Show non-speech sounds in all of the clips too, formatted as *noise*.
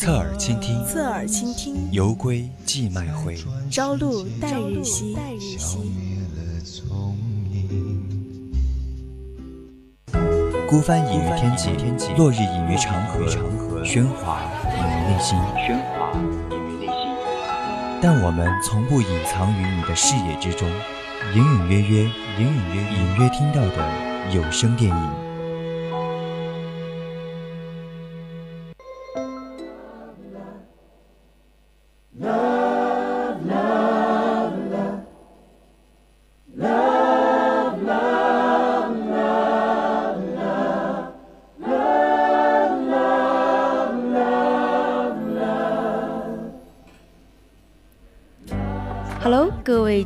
侧耳倾听，侧耳倾听。游归寄麦回，朝露待日晞。孤帆隐于天际，落日隐于长河，喧哗隐于内心。但我们从不隐藏于你的视野之中，隐隐约约，隐隐约隐约听到的有声电影。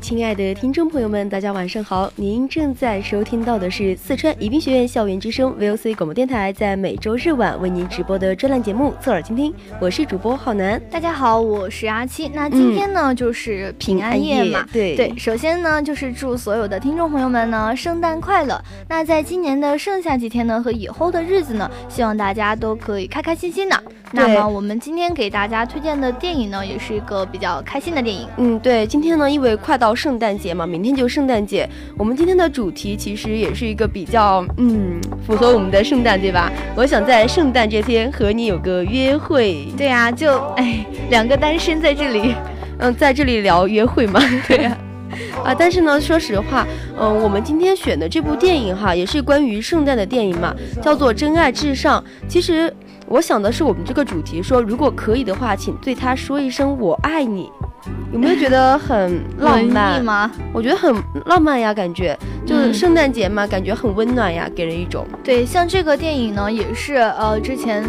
亲爱的听众朋友们，大家晚上好！您正在收听到的是四川宜宾学院校园之声 VOC 广播电台，在每周日晚为您直播的专栏节目《侧耳倾听》，我是主播浩南。大家好，我是阿七。那今天呢，就是平安夜嘛，对对。首先呢，就是祝所有的听众朋友们呢，圣诞快乐。那在今年的剩下几天呢，和以后的日子呢，希望大家都可以开开心心的。那么我们今天给大家推荐的电影呢，也是一个比较开心的电影。嗯，对，今天呢，因为快到圣诞节嘛，明天就圣诞节，我们今天的主题其实也是一个比较嗯符合我们的圣诞，对吧？我想在圣诞这天和你有个约会。对呀，就哎，两个单身在这里，*laughs* 嗯，在这里聊约会嘛。*laughs* 对呀，*laughs* 啊，但是呢，说实话，嗯，我们今天选的这部电影哈，也是关于圣诞的电影嘛，叫做《真爱至上》。其实。我想的是我们这个主题，说如果可以的话，请对他说一声我爱你，有没有觉得很浪漫 *laughs* 吗？我觉得很浪漫呀，感觉就是圣诞节嘛，感觉很温暖呀，给人一种。对，像这个电影呢，也是呃之前。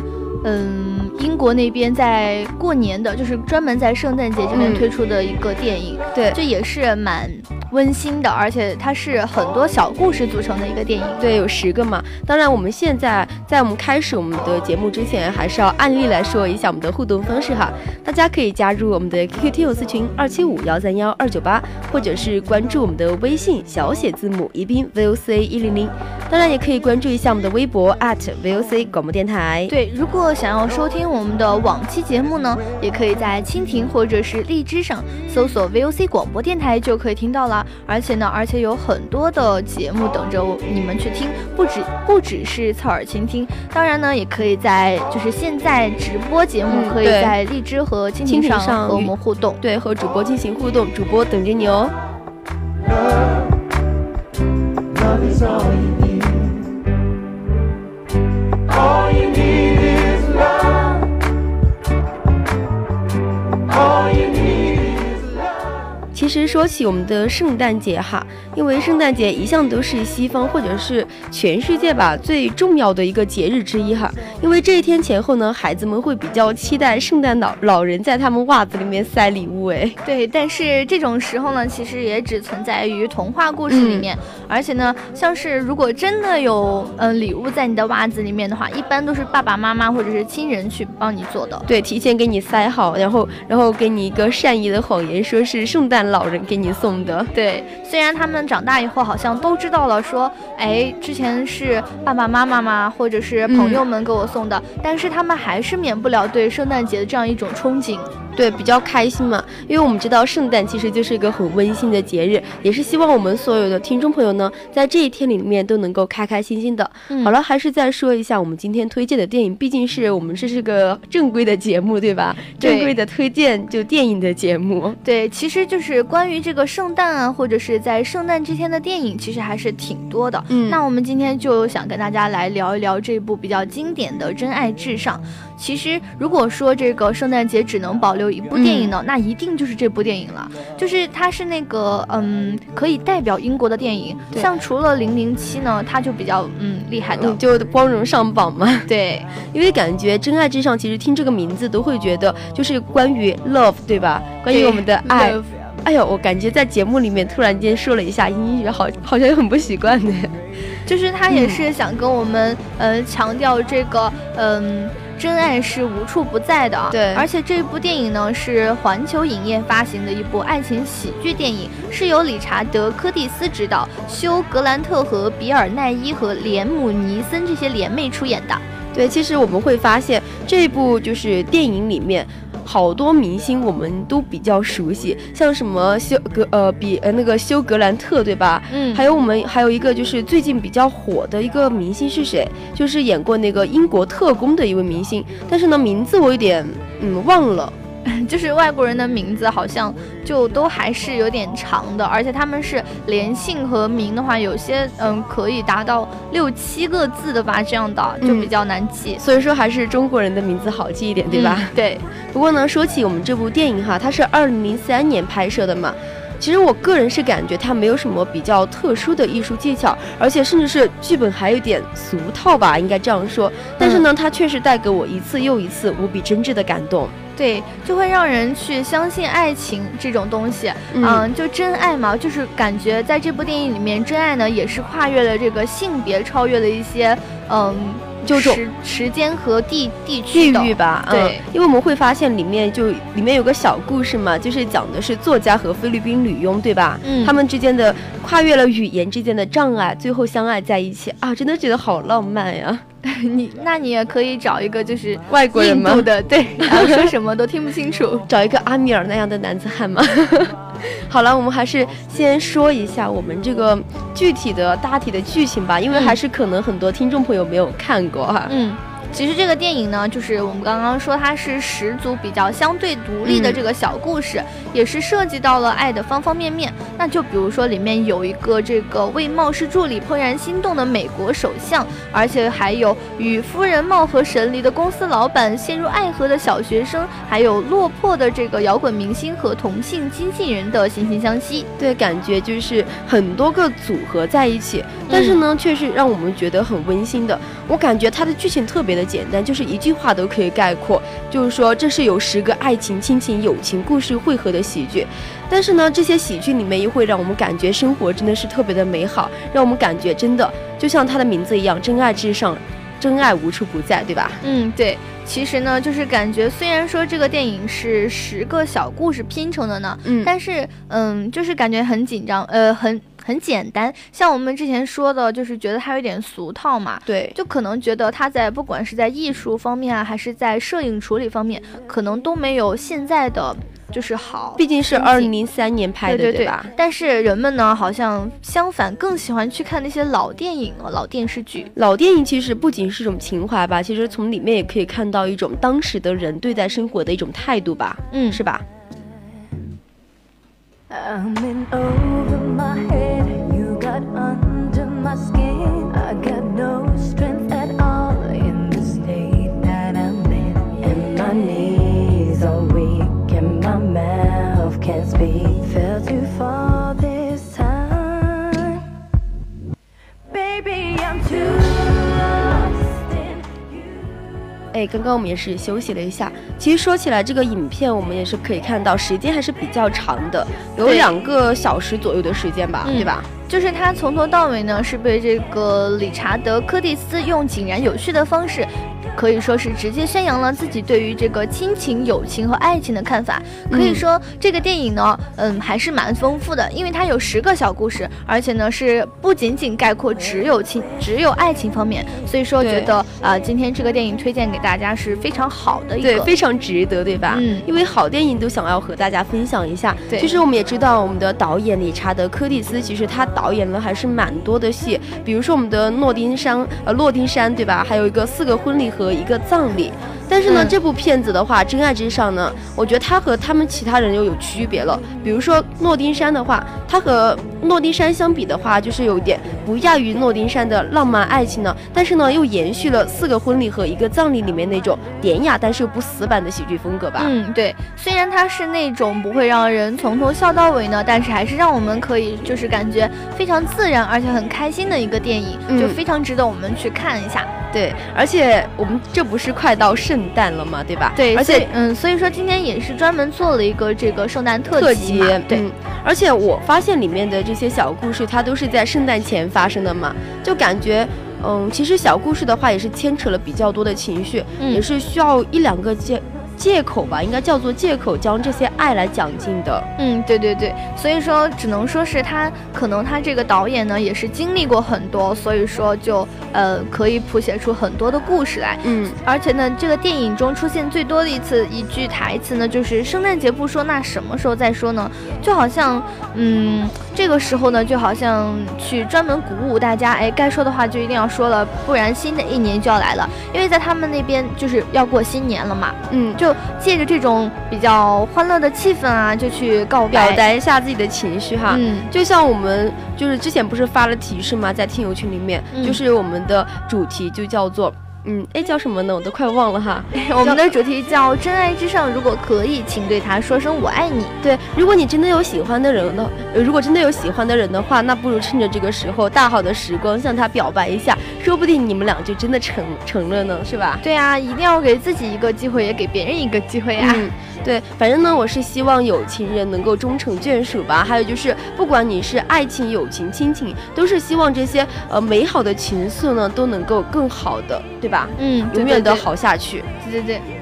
嗯，英国那边在过年的，就是专门在圣诞节这边推出的一个电影，对，这也是蛮温馨的，而且它是很多小故事组成的一个电影，对，有十个嘛。当然，我们现在在我们开始我们的节目之前，还是要案例来说一下我们的互动方式哈。大家可以加入我们的 QQ 听友私群二七五幺三幺二九八，或者是关注我们的微信小写字母宜宾 VOC 一零零，当然也可以关注一下我们的微博 @VOC 广播电台。对，如果想要收听我们的往期节目呢，也可以在蜻蜓或者是荔枝上搜索 VOC 广播电台就可以听到了。而且呢，而且有很多的节目等着你们去听，不止不只是侧耳倾听。当然呢，也可以在就是现在直播节目，可以在荔枝和蜻蜓上和我们互动，对，和主播进行互动，主播等着你哦。其实说起我们的圣诞节哈，因为圣诞节一向都是西方或者是全世界吧最重要的一个节日之一哈。因为这一天前后呢，孩子们会比较期待圣诞老老人在他们袜子里面塞礼物哎。*laughs* 对，但是这种时候呢，其实也只存在于童话故事里面。而且呢，像是如果真的有嗯礼物在你的袜子里面的话，一般都是爸爸妈妈或者是亲人去帮你做的。对，提前给你塞好，然后然后给你一个善意的谎言，说是圣诞老。老人给你送的，对。虽然他们长大以后好像都知道了，说，哎，之前是爸爸妈妈嘛，或者是朋友们给我送的，但是他们还是免不了对圣诞节的这样一种憧憬。对，比较开心嘛，因为我们知道圣诞其实就是一个很温馨的节日，也是希望我们所有的听众朋友呢，在这一天里面都能够开开心心的。好了，还是再说一下我们今天推荐的电影，毕竟是我们这是个正规的节目，对吧？正规的推荐就电影的节目。对，其实就是关于这个圣诞啊，或者是在圣诞之前的电影，其实还是挺多的。嗯，那我们今天就想跟大家来聊一聊这部比较经典的《真爱至上》。其实，如果说这个圣诞节只能保留一部电影呢，那一定就是这部电影了。就是它是那个嗯，可以代表英国的电影。像除了《零零七》呢，它就比较嗯厉害的，就光荣上榜嘛。对，因为感觉《真爱至上》其实听这个名字都会觉得就是关于 love，对吧？关于我们的爱。哎呦，我感觉在节目里面突然间说了一下英语，好好像又很不习惯呢。就是他也是想跟我们呃强调这个嗯。真爱是无处不在的啊，对。而且这部电影呢是环球影业发行的一部爱情喜剧电影，是由理查德·柯蒂斯执导，休·格兰特和比尔·奈伊和连姆·尼森这些联袂出演的。对，其实我们会发现这部就是电影里面。好多明星我们都比较熟悉，像什么休格呃比呃那个休格兰特对吧？嗯，还有我们还有一个就是最近比较火的一个明星是谁？就是演过那个英国特工的一位明星，但是呢名字我有点嗯忘了。*laughs* 就是外国人的名字好像就都还是有点长的，而且他们是连姓和名的话，有些嗯可以达到六七个字的吧，这样的就比较难记。所以说还是中国人的名字好记一点，对吧？对。*laughs* 不过呢，说起我们这部电影哈，它是二零零三年拍摄的嘛，其实我个人是感觉它没有什么比较特殊的艺术技巧，而且甚至是剧本还有点俗套吧，应该这样说。但是呢，它确实带给我一次又一次无比真挚的感动。对，就会让人去相信爱情这种东西，嗯，就真爱嘛，就是感觉在这部电影里面，真爱呢也是跨越了这个性别，超越了一些，嗯，就时时间和地地区地域吧，对，因为我们会发现里面就里面有个小故事嘛，就是讲的是作家和菲律宾女佣，对吧？嗯，他们之间的跨越了语言之间的障碍，最后相爱在一起啊，真的觉得好浪漫呀。*laughs* 你那你也可以找一个就是外国人吗？的对，*laughs* 然后说什么都听不清楚，*laughs* 找一个阿米尔那样的男子汉吗？*laughs* 好了，我们还是先说一下我们这个具体的大体的剧情吧，因为还是可能很多听众朋友没有看过哈。嗯。其实这个电影呢，就是我们刚刚说它是十组比较相对独立的这个小故事，也是涉及到了爱的方方面面。那就比如说里面有一个这个为冒失助理怦然心动的美国首相，而且还有与夫人貌合神离的公司老板陷入爱河的小学生，还有落魄的这个摇滚明星和同性经纪人的惺惺相惜。对，感觉就是很多个组合在一起，但是呢，却是让我们觉得很温馨的。我感觉它的剧情特别的。简单就是一句话都可以概括，就是说这是有十个爱情、亲情、友情故事汇合的喜剧。但是呢，这些喜剧里面又会让我们感觉生活真的是特别的美好，让我们感觉真的就像它的名字一样，真爱至上，*laughs* 真爱无处不在，对吧？嗯，对。其实呢，就是感觉虽然说这个电影是十个小故事拼成的呢，嗯，但是嗯，就是感觉很紧张，呃，很。很简单，像我们之前说的，就是觉得它有点俗套嘛。对，就可能觉得它在不管是在艺术方面啊，还是在摄影处理方面，可能都没有现在的就是好。毕竟是二零零三年拍的，对吧？但是人们呢，好像相反更喜欢去看那些老电影啊、老电视剧。老电影其实不仅是一种情怀吧，其实从里面也可以看到一种当时的人对待生活的一种态度吧。嗯，是吧？哎，刚刚我们也是休息了一下。其实说起来，这个影片我们也是可以看到，时间还是比较长的，有两个小时左右的时间吧，对吧？就是他从头到尾呢，是被这个理查德·柯蒂斯用井然有序的方式。可以说是直接宣扬了自己对于这个亲情、友情和爱情的看法。可以说这个电影呢，嗯，还是蛮丰富的，因为它有十个小故事，而且呢是不仅仅概括只有亲、只有爱情方面。所以说，觉得啊，今天这个电影推荐给大家是非常好的一个，对，非常值得，对吧？嗯，因为好电影都想要和大家分享一下。对，其实我们也知道，我们的导演理查德·柯蒂斯，其实他导演了还是蛮多的戏，比如说我们的诺丁山，呃，诺丁山，对吧？还有一个四个婚礼和一个葬礼。但是呢，这部片子的话，《真爱至上》呢，我觉得它和他们其他人又有区别了。比如说诺丁山的话，它和诺丁山相比的话，就是有点不亚于诺丁山的浪漫爱情呢。但是呢，又延续了四个婚礼和一个葬礼里面那种典雅但是又不死板的喜剧风格吧。嗯，对。虽然它是那种不会让人从头笑到尾呢，但是还是让我们可以就是感觉非常自然而且很开心的一个电影，就非常值得我们去看一下。对，而且我们这不是快到圣诞了嘛？对吧？对，而且嗯，所以说今天也是专门做了一个这个圣诞特辑嘛。对，而且我发现里面的这些小故事，它都是在圣诞前发生的嘛，就感觉，嗯，其实小故事的话也是牵扯了比较多的情绪，也是需要一两个接。借口吧，应该叫做借口，将这些爱来讲尽的。嗯，对对对，所以说只能说是他，可能他这个导演呢也是经历过很多，所以说就呃可以谱写出很多的故事来。嗯，而且呢，这个电影中出现最多的一次一句台词呢，就是圣诞节不说，那什么时候再说呢？就好像，嗯，这个时候呢，就好像去专门鼓舞大家，哎，该说的话就一定要说了，不然新的一年就要来了。因为在他们那边就是要过新年了嘛。嗯，就。就借着这种比较欢乐的气氛啊，就去告表达一下自己的情绪哈。嗯，就像我们就是之前不是发了提示吗？在听友群里面，就是我们的主题就叫做。嗯，哎，叫什么呢？我都快忘了哈。*laughs* 我们的主题叫“真爱至上”，如果可以，请对他说声“我爱你”。对，如果你真的有喜欢的人呢，如果真的有喜欢的人的话，那不如趁着这个时候，大好的时光向他表白一下，说不定你们俩就真的成成了呢，是吧？对啊，一定要给自己一个机会，也给别人一个机会啊。对，反正呢，我是希望有情人能够终成眷属吧。还有就是，不管你是爱情、友情、亲情，都是希望这些呃美好的情愫呢都能够更好的，对吧？嗯，永远的好下去。对对对。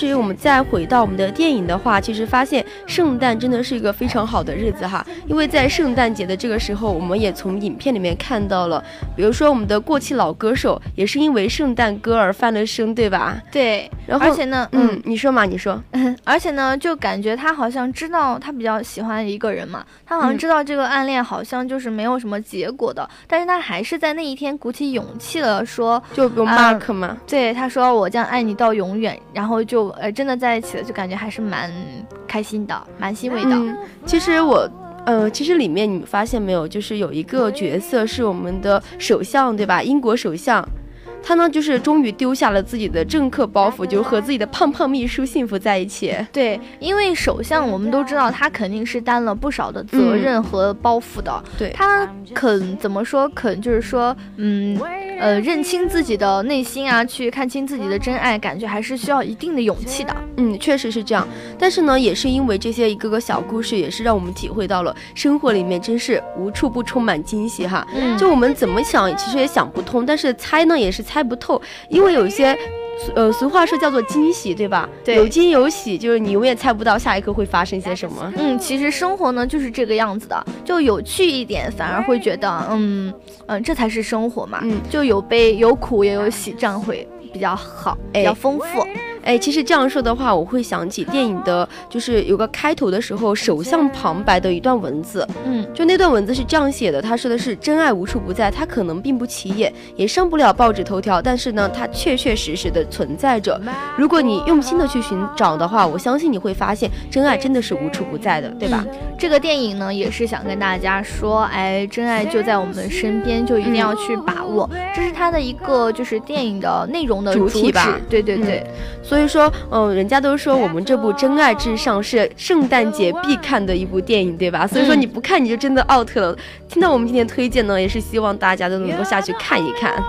其实我们再回到我们的电影的话，其实发现圣诞真的是一个非常好的日子哈，因为在圣诞节的这个时候，我们也从影片里面看到了，比如说我们的过气老歌手也是因为圣诞歌而翻了身，对吧？对，然后而且呢，嗯，你说嘛，你说，*laughs* 而且呢，就感觉他好像知道他比较喜欢一个人嘛，他好像知道这个暗恋好像就是没有什么结果的，但是他还是在那一天鼓起勇气了，说就用 Mark 嘛，对，他说我将爱你到永远，然后就。呃，真的在一起了，就感觉还是蛮开心的，蛮欣慰的。其实我，呃，其实里面你们发现没有，就是有一个角色是我们的首相，对吧？英国首相。他呢，就是终于丢下了自己的政客包袱，就和自己的胖胖秘书幸福在一起。对，因为首相我们都知道，他肯定是担了不少的责任和包袱的。对，他肯怎么说？肯就是说，嗯，呃，认清自己的内心啊，去看清自己的真爱，感觉还是需要一定的勇气的。嗯，确实是这样。但是呢，也是因为这些一个个小故事，也是让我们体会到了生活里面真是无处不充满惊喜哈。嗯，就我们怎么想，其实也想不通。但是猜呢，也是。猜不透，因为有一些，呃，俗话说叫做惊喜，对吧？对，有惊有喜，就是你永远猜不到下一刻会发生些什么。嗯，其实生活呢就是这个样子的，就有趣一点，反而会觉得，嗯嗯，这才是生活嘛。嗯，就有悲有苦也有喜，这样会比较好，比较丰富。哎，其实这样说的话，我会想起电影的，就是有个开头的时候，首相旁白的一段文字。嗯，就那段文字是这样写的，他说的是：“真爱无处不在，它可能并不起眼，也上不了报纸头条，但是呢，它确确实实的存在着。如果你用心的去寻找的话，我相信你会发现，真爱真的是无处不在的，对吧？”这个电影呢，也是想跟大家说，哎，真爱就在我们身边，就一定要去把握。这是它的一个就是电影的内容的主体吧？对对对。所以说，嗯，人家都说我们这部《真爱至上》是圣诞节必看的一部电影，对吧？所以说你不看你就真的 out 了。听到我们今天推荐呢，也是希望大家都能够下去看一看。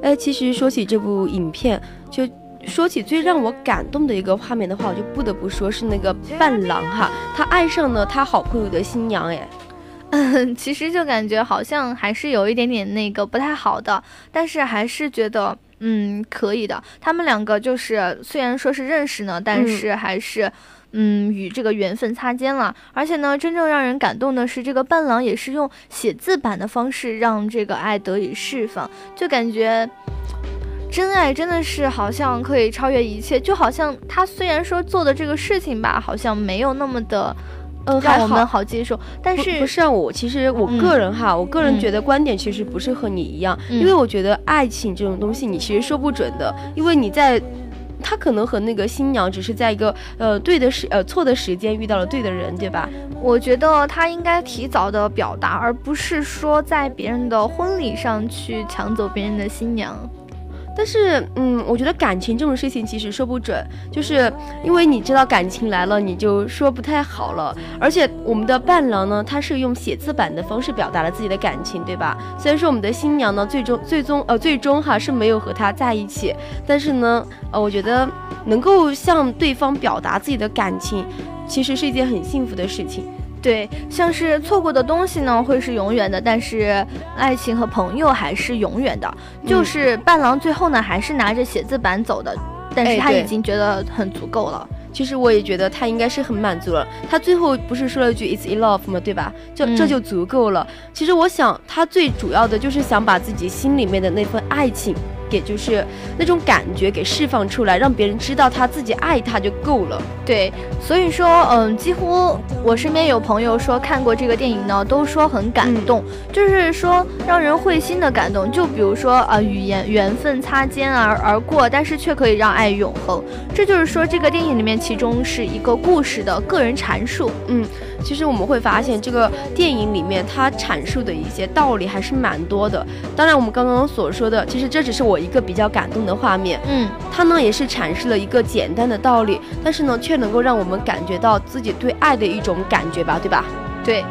哎，其实说起这部影片，就说起最让我感动的一个画面的话，我就不得不说是那个伴郎哈，他爱上了他好朋友的新娘。哎，嗯，*laughs* 其实就感觉好像还是有一点点那个不太好的，但是还是觉得嗯可以的。他们两个就是虽然说是认识呢，但是还是。嗯，与这个缘分擦肩了，而且呢，真正让人感动的是，这个伴郎也是用写字版的方式让这个爱得以释放，就感觉真爱真的是好像可以超越一切，就好像他虽然说做的这个事情吧，好像没有那么的。嗯，让我们好接受，但是不是啊？我其实我个人哈，我个人觉得观点其实不是和你一样，因为我觉得爱情这种东西你其实说不准的，因为你在他可能和那个新娘只是在一个呃对的时呃错的时间遇到了对的人，对吧？我觉得他应该提早的表达，而不是说在别人的婚礼上去抢走别人的新娘。但是，嗯，我觉得感情这种事情其实说不准，就是因为你知道感情来了，你就说不太好了。而且我们的伴郎呢，他是用写字板的方式表达了自己的感情，对吧？虽然说我们的新娘呢，最终最终呃最终哈是没有和他在一起，但是呢，呃，我觉得能够向对方表达自己的感情，其实是一件很幸福的事情。对，像是错过的东西呢，会是永远的，但是爱情和朋友还是永远的。就是伴郎最后呢，还是拿着写字板走的，但是他已经觉得很足够了。其实我也觉得他应该是很满足了。他最后不是说了句 "It's enough” 吗？对吧？就这就足够了。其实我想，他最主要的就是想把自己心里面的那份爱情。给就是那种感觉给释放出来，让别人知道他自己爱他就够了。对，所以说，嗯，几乎我身边有朋友说看过这个电影呢，都说很感动，就是说让人会心的感动。就比如说啊，语言缘分擦肩而而过，但是却可以让爱永恒。这就是说这个电影里面其中是一个故事的个人阐述。嗯。其实我们会发现，这个电影里面它阐述的一些道理还是蛮多的。当然，我们刚刚所说的，其实这只是我一个比较感动的画面。嗯，它呢也是阐释了一个简单的道理，但是呢却能够让我们感觉到自己对爱的一种感觉吧，对吧？对。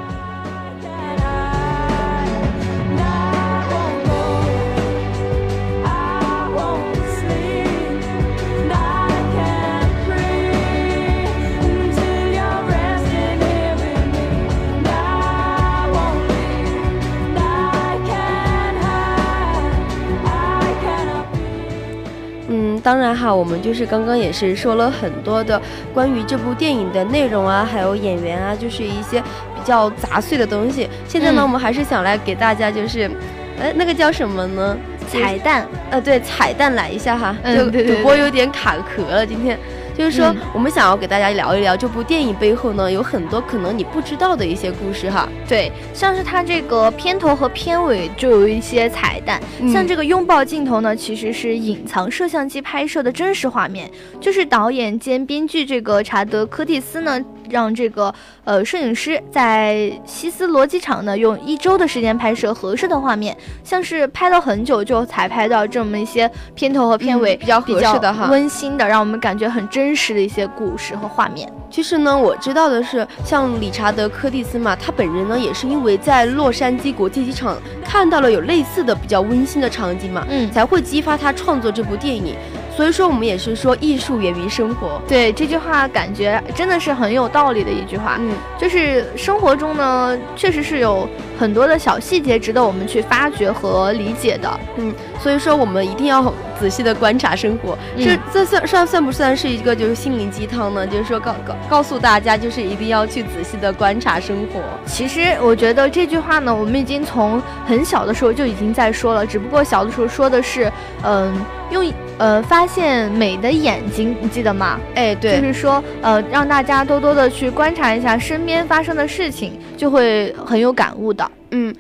当然哈，我们就是刚刚也是说了很多的关于这部电影的内容啊，还有演员啊，就是一些比较杂碎的东西。现在呢，我们还是想来给大家就是，呃，那个叫什么呢？彩蛋。呃，对，彩蛋来一下哈。嗯，对主播有点卡壳了，今天。就是说，我们想要给大家聊一聊这部电影背后呢，有很多可能你不知道的一些故事哈。对，像是它这个片头和片尾就有一些彩蛋，像这个拥抱镜头呢，其实是隐藏摄像机拍摄的真实画面，就是导演兼编剧这个查德·科蒂斯呢。让这个呃摄影师在西斯罗机场呢，用一周的时间拍摄合适的画面，像是拍了很久就才拍到这么一些片头和片尾比较合适的哈，温馨的，让我们感觉很真实的一些故事和画面。其实呢，我知道的是，像理查德·柯蒂斯嘛，他本人呢也是因为在洛杉矶国际机场看到了有类似的比较温馨的场景嘛，嗯，才会激发他创作这部电影。所以说，我们也是说艺术源于生活。对这句话，感觉真的是很有道理的一句话。嗯，就是生活中呢，确实是有很多的小细节值得我们去发掘和理解的。嗯，所以说我们一定要仔细的观察生活。这这算算算不算是一个就是心灵鸡汤呢？就是说告告告诉大家，就是一定要去仔细的观察生活。其实我觉得这句话呢，我们已经从很小的时候就已经在说了，只不过小的时候说的是，嗯。用呃发现美的眼睛，你记得吗？哎，对，就是说呃让大家多多的去观察一下身边发生的事情，就会很有感悟的。嗯，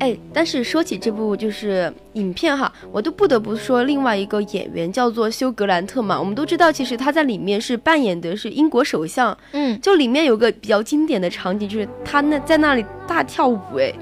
哎，但是说起这部就是影片哈，我都不得不说另外一个演员叫做休格兰特嘛。我们都知道，其实他在里面是扮演的是英国首相。嗯，就里面有个比较经典的场景，就是他那在那里大跳舞，哎，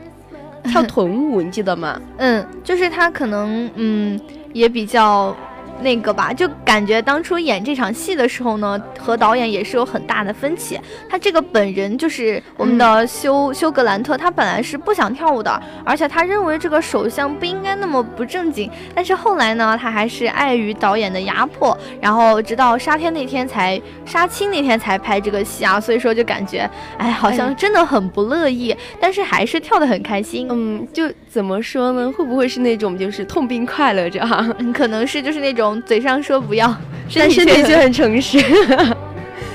*laughs* 跳臀舞，你记得吗？嗯，就是他可能嗯。也比较。那个吧，就感觉当初演这场戏的时候呢，和导演也是有很大的分歧。他这个本人就是我们的休休格兰特，他本来是不想跳舞的，而且他认为这个首相不应该那么不正经。但是后来呢，他还是碍于导演的压迫，然后直到杀天那天才杀青那天才拍这个戏啊。所以说就感觉，哎，好像真的很不乐意，但是还是跳得很开心。嗯，就怎么说呢？会不会是那种就是痛并快乐着哈？可能是就是那种。嘴上说不要，但身体却很诚实。*laughs*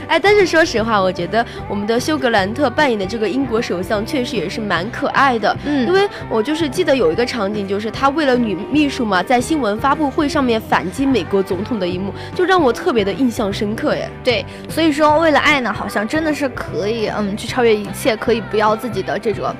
哎，但是说实话，我觉得我们的休格兰特扮演的这个英国首相确实也是蛮可爱的。嗯，因为我就是记得有一个场景，就是他为了女秘书嘛，在新闻发布会上面反击美国总统的一幕，就让我特别的印象深刻。哎，对，所以说为了爱呢，好像真的是可以，嗯，去超越一切，可以不要自己的这种。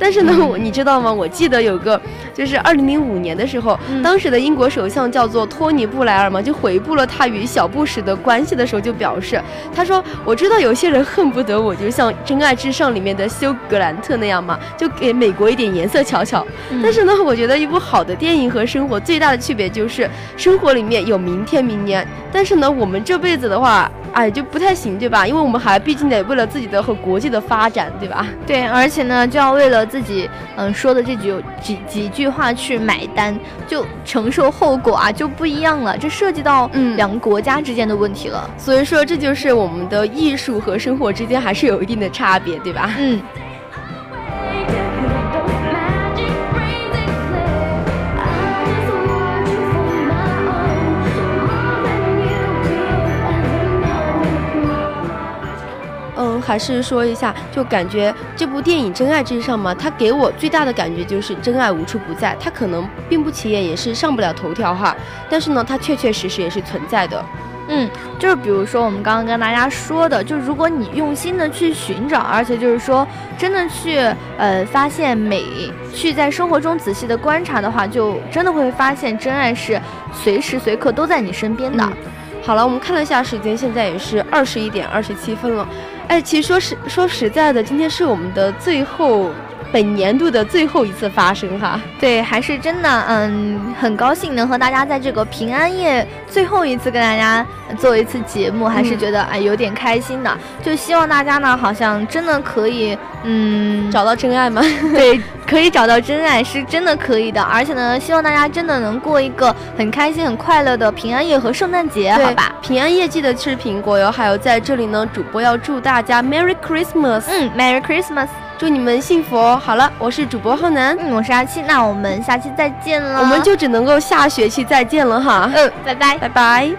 但是呢，我你知道吗？我记得有个，就是二零零五年的时候，当时的英国首相叫做托尼布莱尔嘛，就回顾了他与小布什的关系的时候，就表示，他说：“我知道有些人恨不得我就像《真爱至上》里面的休格兰特那样嘛，就给美国一点颜色瞧瞧。但是呢，我觉得一部好的电影和生活最大的区别就是，生活里面有明天、明年，但是呢，我们这辈子的话。”哎，就不太行，对吧？因为我们还毕竟得为了自己的和国际的发展，对吧？对，而且呢，就要为了自己嗯说的这句几几句话去买单，就承受后果啊，就不一样了。这涉及到嗯两个国家之间的问题了。所以说，这就是我们的艺术和生活之间还是有一定的差别，对吧？嗯。还是说一下，就感觉这部电影《真爱至上》嘛，它给我最大的感觉就是真爱无处不在。它可能并不起眼，也是上不了头条哈，但是呢，它确确实实也是存在的。嗯，就是比如说我们刚刚跟大家说的，就如果你用心的去寻找，而且就是说真的去呃发现美，去在生活中仔细的观察的话，就真的会发现真爱是随时随刻都在你身边的。好了，我们看了一下时间，现在也是二十一点二十七分了。哎，其实说实说实在的，今天是我们的最后。本年度的最后一次发生哈，对，还是真的，嗯，很高兴能和大家在这个平安夜最后一次跟大家做一次节目，还是觉得哎有点开心的。就希望大家呢，好像真的可以，嗯，找到真爱吗？*laughs* 对，可以找到真爱，是真的可以的。而且呢，希望大家真的能过一个很开心、很快乐的平安夜和圣诞节，好吧？平安夜记得吃苹果哟。还有在这里呢，主播要祝大家 Merry Christmas，嗯，Merry Christmas。祝你们幸福哦！好了，我是主播浩南，嗯，我是阿七，那我们下期再见了。我们就只能够下学期再见了哈。嗯，拜拜，拜拜。